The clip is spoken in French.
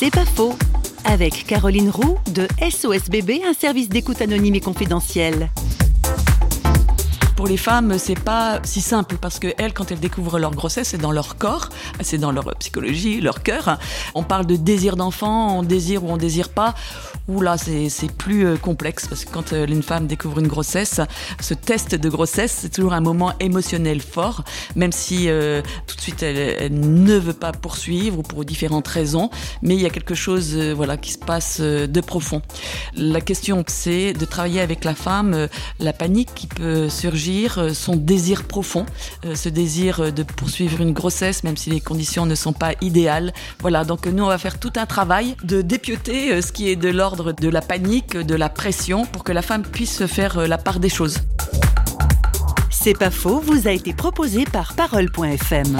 C'est pas faux. Avec Caroline Roux de SOS Bébé, un service d'écoute anonyme et confidentiel pour les femmes, c'est pas si simple parce que elles, quand elles découvrent leur grossesse, c'est dans leur corps, c'est dans leur psychologie, leur cœur. On parle de désir d'enfant, on désire ou on désire pas. Ou là, c'est plus euh, complexe parce que quand euh, une femme découvre une grossesse, ce test de grossesse, c'est toujours un moment émotionnel fort, même si euh, tout de suite elle, ne veut pas poursuivre ou pour différentes raisons, mais il y a quelque chose, voilà, qui se passe de profond. La question, c'est de travailler avec la femme, la panique qui peut surgir euh, son désir profond, euh, ce désir euh, de poursuivre une grossesse, même si les conditions ne sont pas idéales. Voilà, donc nous, on va faire tout un travail de dépioter ce qui est de l'ordre de la panique, de la pression, pour que la femme puisse faire la part des choses. C'est pas faux, vous a été proposé par Parole.fm.